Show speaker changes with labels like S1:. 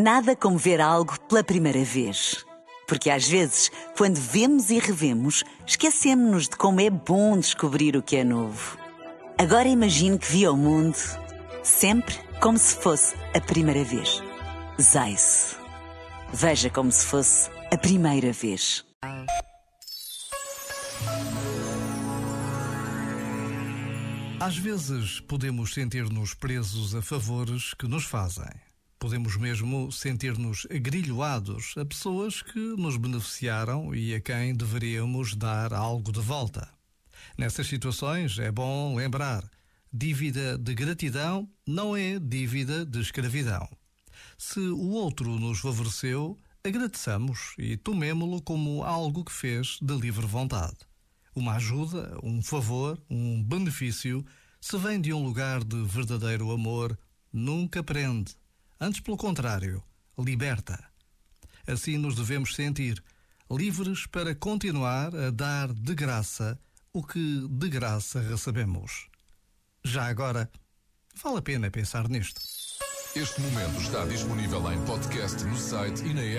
S1: Nada como ver algo pela primeira vez. Porque às vezes, quando vemos e revemos, esquecemos-nos de como é bom descobrir o que é novo. Agora imagine que viu o mundo sempre como se fosse a primeira vez. Zais. Veja como se fosse a primeira vez.
S2: Às vezes podemos sentir-nos presos a favores que nos fazem. Podemos mesmo sentir-nos agrilhoados a pessoas que nos beneficiaram e a quem deveríamos dar algo de volta. Nessas situações é bom lembrar: dívida de gratidão não é dívida de escravidão. Se o outro nos favoreceu, agradeçamos e tomemo-lo como algo que fez de livre vontade. Uma ajuda, um favor, um benefício, se vem de um lugar de verdadeiro amor, nunca prende Antes, pelo contrário, liberta. Assim nos devemos sentir livres para continuar a dar de graça o que de graça recebemos. Já agora, vale a pena pensar nisto.
S3: Este momento está disponível em podcast no site e na app.